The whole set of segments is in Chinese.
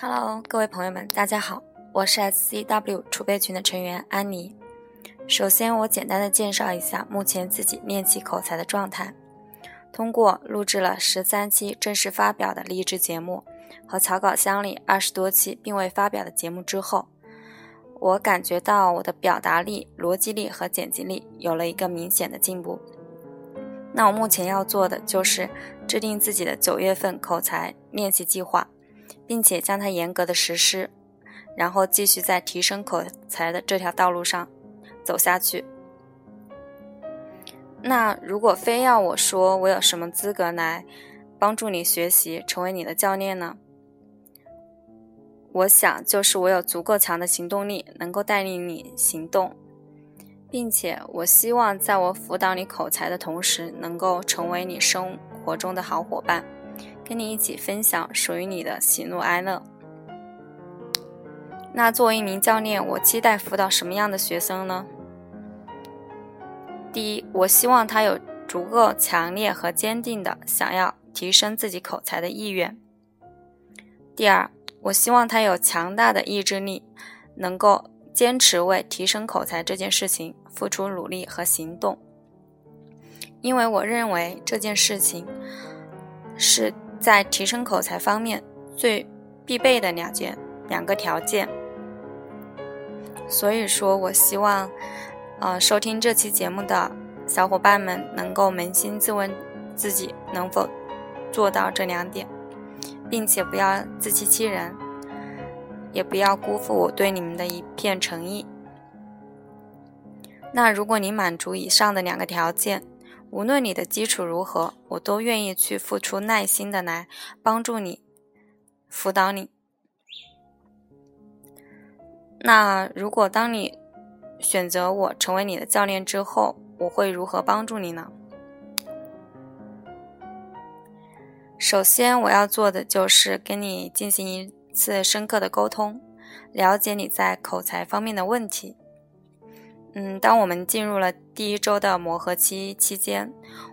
Hello，各位朋友们，大家好，我是 SCW 储备群的成员安妮。首先，我简单的介绍一下目前自己练习口才的状态。通过录制了十三期正式发表的励志节目和草稿箱里二十多期并未发表的节目之后，我感觉到我的表达力、逻辑力和剪辑力有了一个明显的进步。那我目前要做的就是制定自己的九月份口才练习计划，并且将它严格的实施，然后继续在提升口才的这条道路上走下去。那如果非要我说，我有什么资格来帮助你学习，成为你的教练呢？我想，就是我有足够强的行动力，能够带领你行动，并且我希望在我辅导你口才的同时，能够成为你生活中的好伙伴，跟你一起分享属于你的喜怒哀乐。那作为一名教练，我期待辅导什么样的学生呢？第一，我希望他有足够强烈和坚定的想要提升自己口才的意愿。第二，我希望他有强大的意志力，能够坚持为提升口才这件事情付出努力和行动。因为我认为这件事情是在提升口才方面最必备的两件两个条件。所以说我希望。呃，收听这期节目的小伙伴们，能够扪心自问，自己能否做到这两点，并且不要自欺欺人，也不要辜负我对你们的一片诚意。那如果你满足以上的两个条件，无论你的基础如何，我都愿意去付出耐心的来帮助你，辅导你。那如果当你选择我成为你的教练之后，我会如何帮助你呢？首先，我要做的就是跟你进行一次深刻的沟通，了解你在口才方面的问题。嗯，当我们进入了第一周的磨合期期间，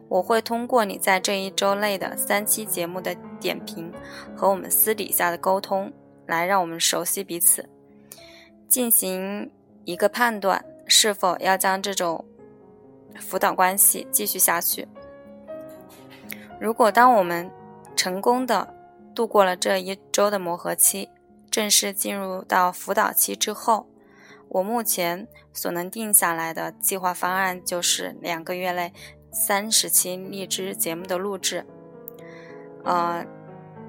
我会通过你在这一周内的三期节目的点评和我们私底下的沟通，来让我们熟悉彼此，进行。一个判断是否要将这种辅导关系继续下去。如果当我们成功的度过了这一周的磨合期，正式进入到辅导期之后，我目前所能定下来的计划方案就是两个月内三十期荔枝节目的录制。呃，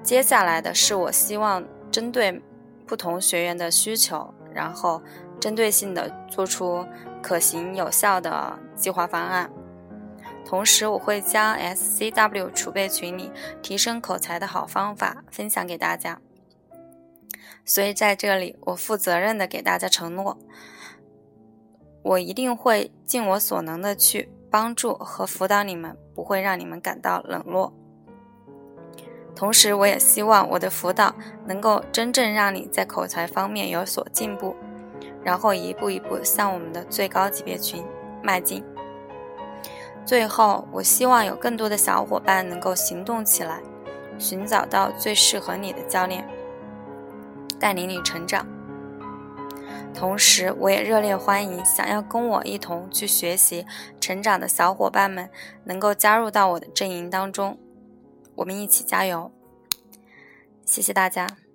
接下来的是我希望针对不同学员的需求，然后。针对性的做出可行有效的计划方案，同时我会将 SCW 储备群里提升口才的好方法分享给大家。所以在这里，我负责任的给大家承诺，我一定会尽我所能的去帮助和辅导你们，不会让你们感到冷落。同时，我也希望我的辅导能够真正让你在口才方面有所进步。然后一步一步向我们的最高级别群迈进。最后，我希望有更多的小伙伴能够行动起来，寻找到最适合你的教练，带领你成长。同时，我也热烈欢迎想要跟我一同去学习、成长的小伙伴们能够加入到我的阵营当中，我们一起加油！谢谢大家。